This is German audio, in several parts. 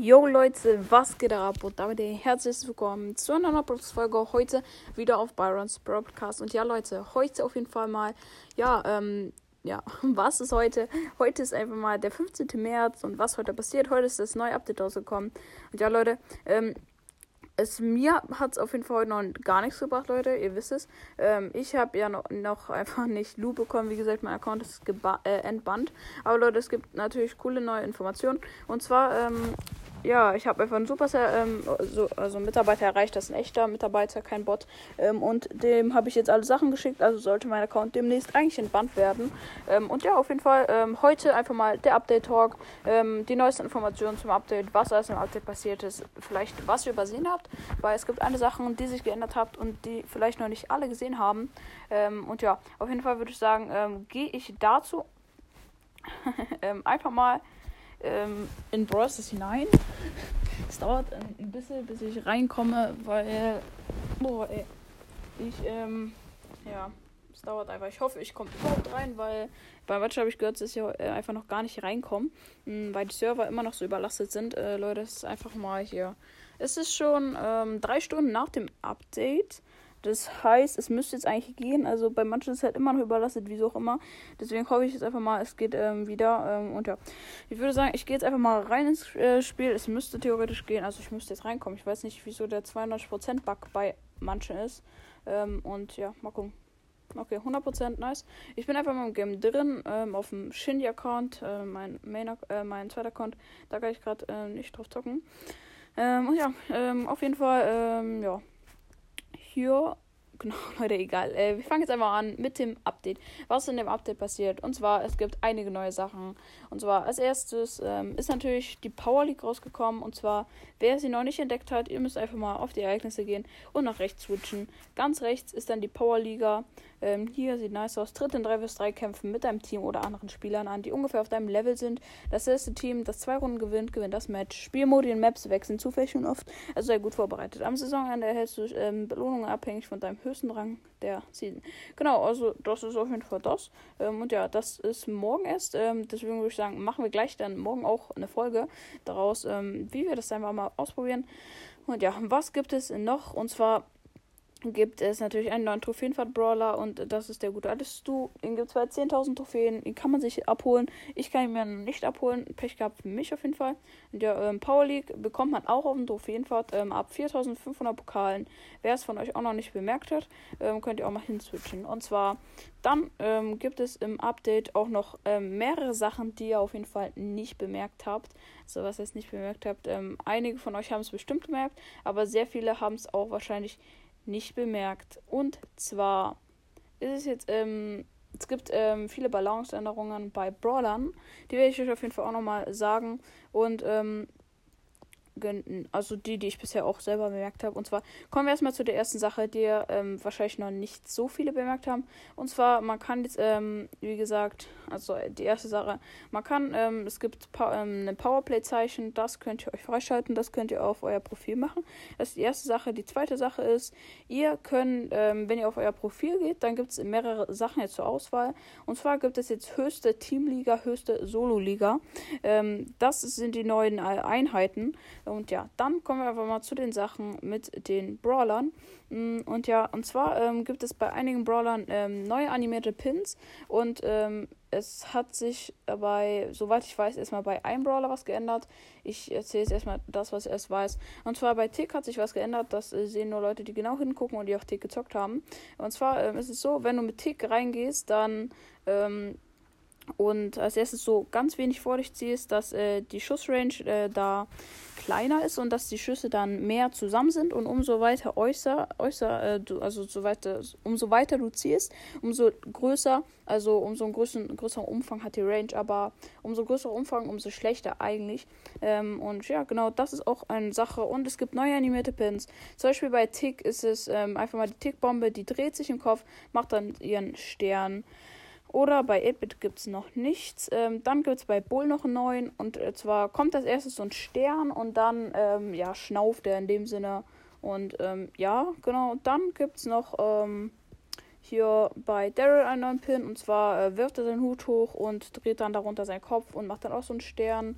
Yo Leute, was geht ab? Und damit herzlich willkommen zu einer neuen Folge heute wieder auf Byrons Broadcast. Und ja Leute, heute auf jeden Fall mal, ja, ähm, ja, was ist heute? Heute ist einfach mal der 15. März und was heute passiert? Heute ist das neue Update rausgekommen. Und ja Leute, ähm, es mir hat es auf jeden Fall heute noch gar nichts gebracht, Leute. Ihr wisst es. Ähm, ich habe ja noch, noch, einfach nicht Lu bekommen. Wie gesagt, mein Account ist äh, entbannt. Aber Leute, es gibt natürlich coole neue Informationen. Und zwar ähm, ja, ich habe einfach einen Supercell, ähm, so, also Mitarbeiter erreicht, das ist ein echter Mitarbeiter, kein Bot. Ähm, und dem habe ich jetzt alle Sachen geschickt, also sollte mein Account demnächst eigentlich entbannt werden. Ähm, und ja, auf jeden Fall ähm, heute einfach mal der Update-Talk, ähm, die neuesten Informationen zum Update, was alles im Update passiert ist, vielleicht was ihr übersehen habt, weil es gibt eine Sachen, die sich geändert habt und die vielleicht noch nicht alle gesehen haben. Ähm, und ja, auf jeden Fall würde ich sagen, gehe ich dazu einfach mal ähm, in Brawl hinein. Es dauert ein bisschen, bis ich reinkomme, weil. Boah, ey. Ich, ähm. Ja. Es dauert einfach. Ich hoffe, ich komme überhaupt rein, weil bei Watch habe ich gehört, dass ich äh, einfach noch gar nicht reinkommen, hm, weil die Server immer noch so überlastet sind. Äh, Leute, es ist einfach mal hier. Es ist schon ähm, drei Stunden nach dem Update. Das heißt, es müsste jetzt eigentlich gehen. Also bei manchen ist es halt immer noch überlastet, wieso auch immer. Deswegen hoffe ich jetzt einfach mal, es geht ähm, wieder. Ähm, und ja, ich würde sagen, ich gehe jetzt einfach mal rein ins äh, Spiel. Es müsste theoretisch gehen. Also ich müsste jetzt reinkommen. Ich weiß nicht, wieso der 92%-Bug bei manchen ist. Ähm, und ja, mal gucken. Okay, 100% nice. Ich bin einfach mal im Game drin, ähm, auf dem Shindy-Account, äh, mein, Main, äh, mein zweiter Account. Da kann ich gerade äh, nicht drauf zocken. Ähm, und ja, ähm, auf jeden Fall, ähm, ja, hier Genau, Leute, egal. Äh, wir fangen jetzt einfach an mit dem Update. Was in dem Update passiert? Und zwar, es gibt einige neue Sachen. Und zwar, als erstes ähm, ist natürlich die Power League rausgekommen. Und zwar, wer sie noch nicht entdeckt hat, ihr müsst einfach mal auf die Ereignisse gehen und nach rechts switchen. Ganz rechts ist dann die Power Liga. Ähm, hier sieht nice aus. Tritt in 3 vs 3 Kämpfen mit deinem Team oder anderen Spielern an, die ungefähr auf deinem Level sind. Das erste Team, das zwei Runden gewinnt, gewinnt das Match. Spielmodi und Maps wechseln zufällig und oft. Also sehr gut vorbereitet. Am Saisonende erhältst du ähm, Belohnungen abhängig von deinem höchsten Rang der Season. Genau, also das ist auf jeden Fall das. Ähm, und ja, das ist morgen erst. Ähm, deswegen würde ich sagen, machen wir gleich dann morgen auch eine Folge daraus, ähm, wie wir das einfach mal ausprobieren. Und ja, was gibt es noch? Und zwar gibt es natürlich einen neuen Trophäenfahrt-Brawler und das ist der gute Alles Du. Den gibt es bei 10.000 Trophäen, den kann man sich abholen. Ich kann ihn mir nicht abholen. Pech gehabt für mich auf jeden Fall. In der ähm, Power League bekommt man auch auf dem Trophäenfahrt ähm, ab 4.500 Pokalen. Wer es von euch auch noch nicht bemerkt hat, ähm, könnt ihr auch mal hinswitchen. Und zwar dann ähm, gibt es im Update auch noch ähm, mehrere Sachen, die ihr auf jeden Fall nicht bemerkt habt. So was ihr jetzt nicht bemerkt habt. Ähm, einige von euch haben es bestimmt bemerkt, aber sehr viele haben es auch wahrscheinlich nicht nicht bemerkt. Und zwar ist es jetzt, ähm, es gibt ähm, viele Balanceänderungen bei Brawlern. Die werde ich euch auf jeden Fall auch nochmal sagen. Und ähm, also die, die ich bisher auch selber bemerkt habe. Und zwar kommen wir erstmal zu der ersten Sache, die ähm, wahrscheinlich noch nicht so viele bemerkt haben. Und zwar, man kann jetzt, ähm, wie gesagt, also die erste Sache, man kann, ähm, es gibt pa ähm, ein Powerplay-Zeichen, das könnt ihr euch freischalten, das könnt ihr auf euer Profil machen. Das ist die erste Sache. Die zweite Sache ist, ihr könnt, ähm, wenn ihr auf euer Profil geht, dann gibt es mehrere Sachen jetzt zur Auswahl. Und zwar gibt es jetzt höchste Teamliga, höchste Solo-Liga. Ähm, das sind die neuen Einheiten. Und ja, dann kommen wir einfach mal zu den Sachen mit den Brawlern. Mm, und ja, und zwar ähm, gibt es bei einigen Brawlern ähm, neue animierte Pins und ähm, es hat sich bei, soweit ich weiß, erstmal bei einem Brawler was geändert. Ich erzähle jetzt erstmal das, was ich erst weiß. Und zwar bei Tick hat sich was geändert. Das äh, sehen nur Leute, die genau hingucken und die auch Tick gezockt haben. Und zwar ähm, ist es so, wenn du mit Tick reingehst, dann ähm, und als erstes so ganz wenig vor dich ziehst, dass äh, die Schussrange äh, da kleiner ist und dass die Schüsse dann mehr zusammen sind und umso weiter äußer, äußer äh, du, also so weiter, umso weiter du ziehst, umso größer, also umso größeren, größeren Umfang hat die Range, aber umso größerer Umfang, umso schlechter eigentlich. Ähm, und ja, genau, das ist auch eine Sache. Und es gibt neue animierte Pins. Zum Beispiel bei Tick ist es ähm, einfach mal die Tick-Bombe, die dreht sich im Kopf, macht dann ihren Stern. Oder bei 8-Bit gibt es noch nichts. Ähm, dann gibt es bei Bull noch einen neuen. Und äh, zwar kommt als erstes so ein Stern und dann ähm, ja, schnauft er in dem Sinne. Und ähm, ja, genau. Und dann gibt es noch ähm, hier bei Daryl einen neuen Pin. Und zwar äh, wirft er seinen Hut hoch und dreht dann darunter seinen Kopf und macht dann auch so einen Stern.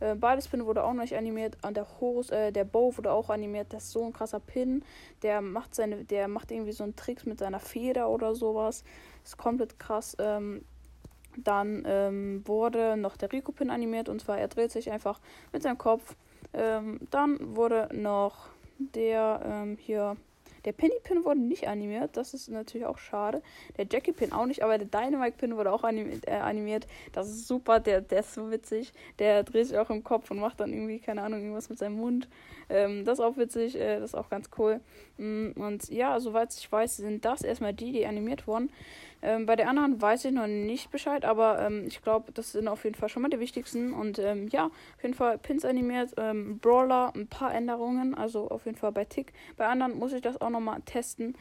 Äh, beides Pin wurde auch noch nicht animiert. Und der Horus, äh, der Bow wurde auch animiert. Das ist so ein krasser Pin. Der macht seine, der macht irgendwie so einen Tricks mit seiner Feder oder sowas. Ist komplett krass. Ähm, dann ähm, wurde noch der Rico-Pin animiert und zwar er dreht sich einfach mit seinem Kopf. Ähm, dann wurde noch der ähm, hier der Penny Pin wurde nicht animiert, das ist natürlich auch schade. Der Jackie Pin auch nicht, aber der Dynamite Pin wurde auch animiert. Äh, animiert. Das ist super, der, der ist so witzig. Der dreht sich auch im Kopf und macht dann irgendwie, keine Ahnung, irgendwas mit seinem Mund. Ähm, das ist auch witzig, äh, das ist auch ganz cool. Mm, und ja, soweit ich weiß, sind das erstmal die, die animiert wurden. Ähm, bei den anderen weiß ich noch nicht Bescheid, aber ähm, ich glaube, das sind auf jeden Fall schon mal die wichtigsten. Und ähm, ja, auf jeden Fall Pins animiert, ähm, Brawler, ein paar Änderungen, also auf jeden Fall bei Tick. Bei anderen muss ich das auch nochmal testen.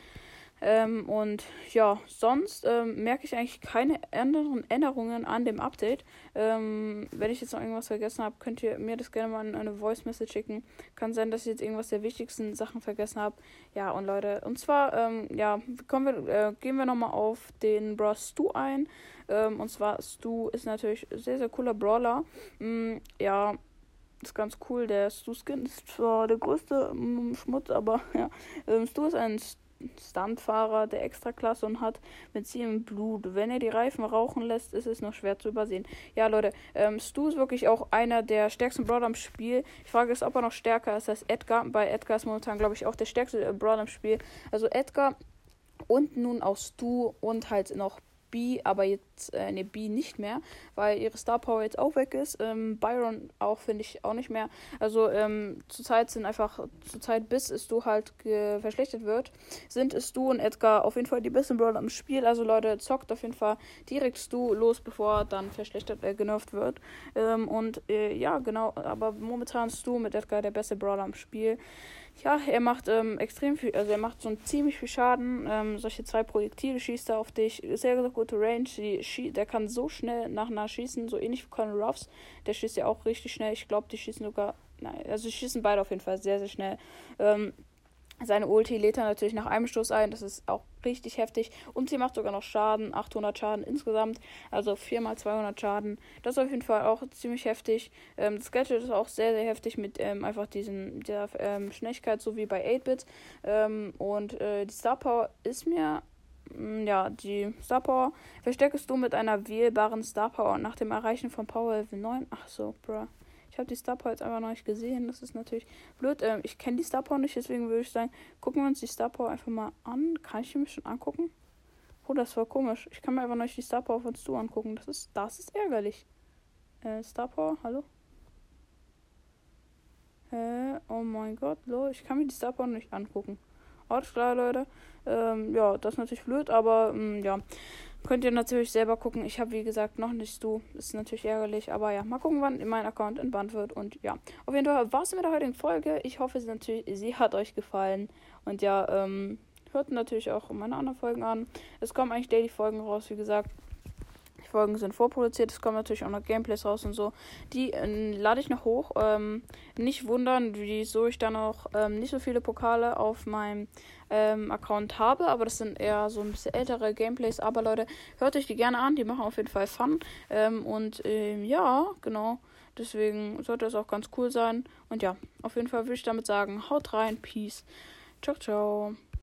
Ähm, und ja, sonst ähm, merke ich eigentlich keine anderen Änderungen an dem Update. Ähm, wenn ich jetzt noch irgendwas vergessen habe, könnt ihr mir das gerne mal in eine Voice Message schicken. Kann sein, dass ich jetzt irgendwas der wichtigsten Sachen vergessen habe. Ja, und Leute, und zwar, ähm, ja, kommen wir, äh, gehen wir nochmal auf den Brawl Stu ein. Ähm, und zwar, Stu ist natürlich sehr, sehr cooler Brawler. Mm, ja, ist ganz cool. Der Stu-Skin ist zwar der größte mm, Schmutz, aber ja. Ähm, Stu ist ein Stuntfahrer der Extraklasse und hat mit sie im Blut. Wenn er die Reifen rauchen lässt, ist es noch schwer zu übersehen. Ja, Leute, ähm, Stu ist wirklich auch einer der stärksten Brawler im Spiel. Ich frage es, ob er noch stärker ist als Edgar. Bei Edgar ist momentan, glaube ich, auch der stärkste äh, Brawler im Spiel. Also Edgar und nun auch Stu und halt noch B, aber jetzt, äh, ne, B nicht mehr, weil ihre Star Power jetzt auch weg ist. Ähm, Byron auch, finde ich, auch nicht mehr. Also, ähm, zurzeit sind einfach, zurzeit bis es du halt verschlechtert wird, sind es du und Edgar auf jeden Fall die besten Brawler im Spiel. Also, Leute, zockt auf jeden Fall direkt du los, bevor dann verschlechtert, äh, genervt wird. Ähm, und, äh, ja, genau, aber momentan ist du mit Edgar der beste Brawler im Spiel. Ja, er macht ähm, extrem viel, also er macht so ziemlich viel Schaden. Ähm, solche zwei Projektile schießt er auf dich. Sehr, sehr gute Range. Die, der kann so schnell nacheinander schießen, so ähnlich wie Colonel Ruffs. Der schießt ja auch richtig schnell. Ich glaube, die schießen sogar. Nein, also schießen beide auf jeden Fall sehr, sehr schnell. Ähm, seine Ulti lädt er natürlich nach einem Stoß ein. Das ist auch richtig heftig. Und sie macht sogar noch Schaden. 800 Schaden insgesamt. Also 4 mal 200 Schaden. Das ist auf jeden Fall auch ziemlich heftig. Ähm, das Gadget ist auch sehr, sehr heftig mit ähm, einfach diesen, der ähm, Schnelligkeit, so wie bei 8-Bit. Ähm, und äh, die Star Power ist mir mm, ja, die Star Power verstärkst du mit einer wählbaren Star Power nach dem Erreichen von Power Level 9. Ach so, bruh. Ich habe die Star jetzt einfach noch nicht gesehen. Das ist natürlich blöd. Ähm, ich kenne die Star nicht, deswegen würde ich sagen, gucken wir uns die Star einfach mal an. Kann ich mir schon angucken? Oh, das war komisch. Ich kann mir einfach noch nicht die Star Power von Stu angucken. Das ist, das ist ärgerlich. Äh, Star Power, hallo? Äh, oh mein Gott, lo, ich kann mir die Star Power nicht angucken. Alles klar, Leute. Ähm, ja, das ist natürlich blöd, aber ähm, ja. Könnt ihr natürlich selber gucken. Ich habe, wie gesagt, noch nicht du. Ist natürlich ärgerlich. Aber ja, mal gucken, wann mein Account entbannt wird. Und ja, auf jeden Fall war es mit der heutigen Folge. Ich hoffe, sie, natürlich, sie hat euch gefallen. Und ja, ähm, hört natürlich auch meine anderen Folgen an. Es kommen eigentlich Daily Folgen raus, wie gesagt. Folgen sind vorproduziert. Es kommen natürlich auch noch Gameplays raus und so. Die äh, lade ich noch hoch. Ähm, nicht wundern, wieso ich dann auch ähm, nicht so viele Pokale auf meinem ähm, Account habe. Aber das sind eher so ein bisschen ältere Gameplays. Aber Leute, hört euch die gerne an. Die machen auf jeden Fall Fun. Ähm, und ähm, ja, genau. Deswegen sollte es auch ganz cool sein. Und ja, auf jeden Fall würde ich damit sagen, haut rein, peace. Ciao, ciao.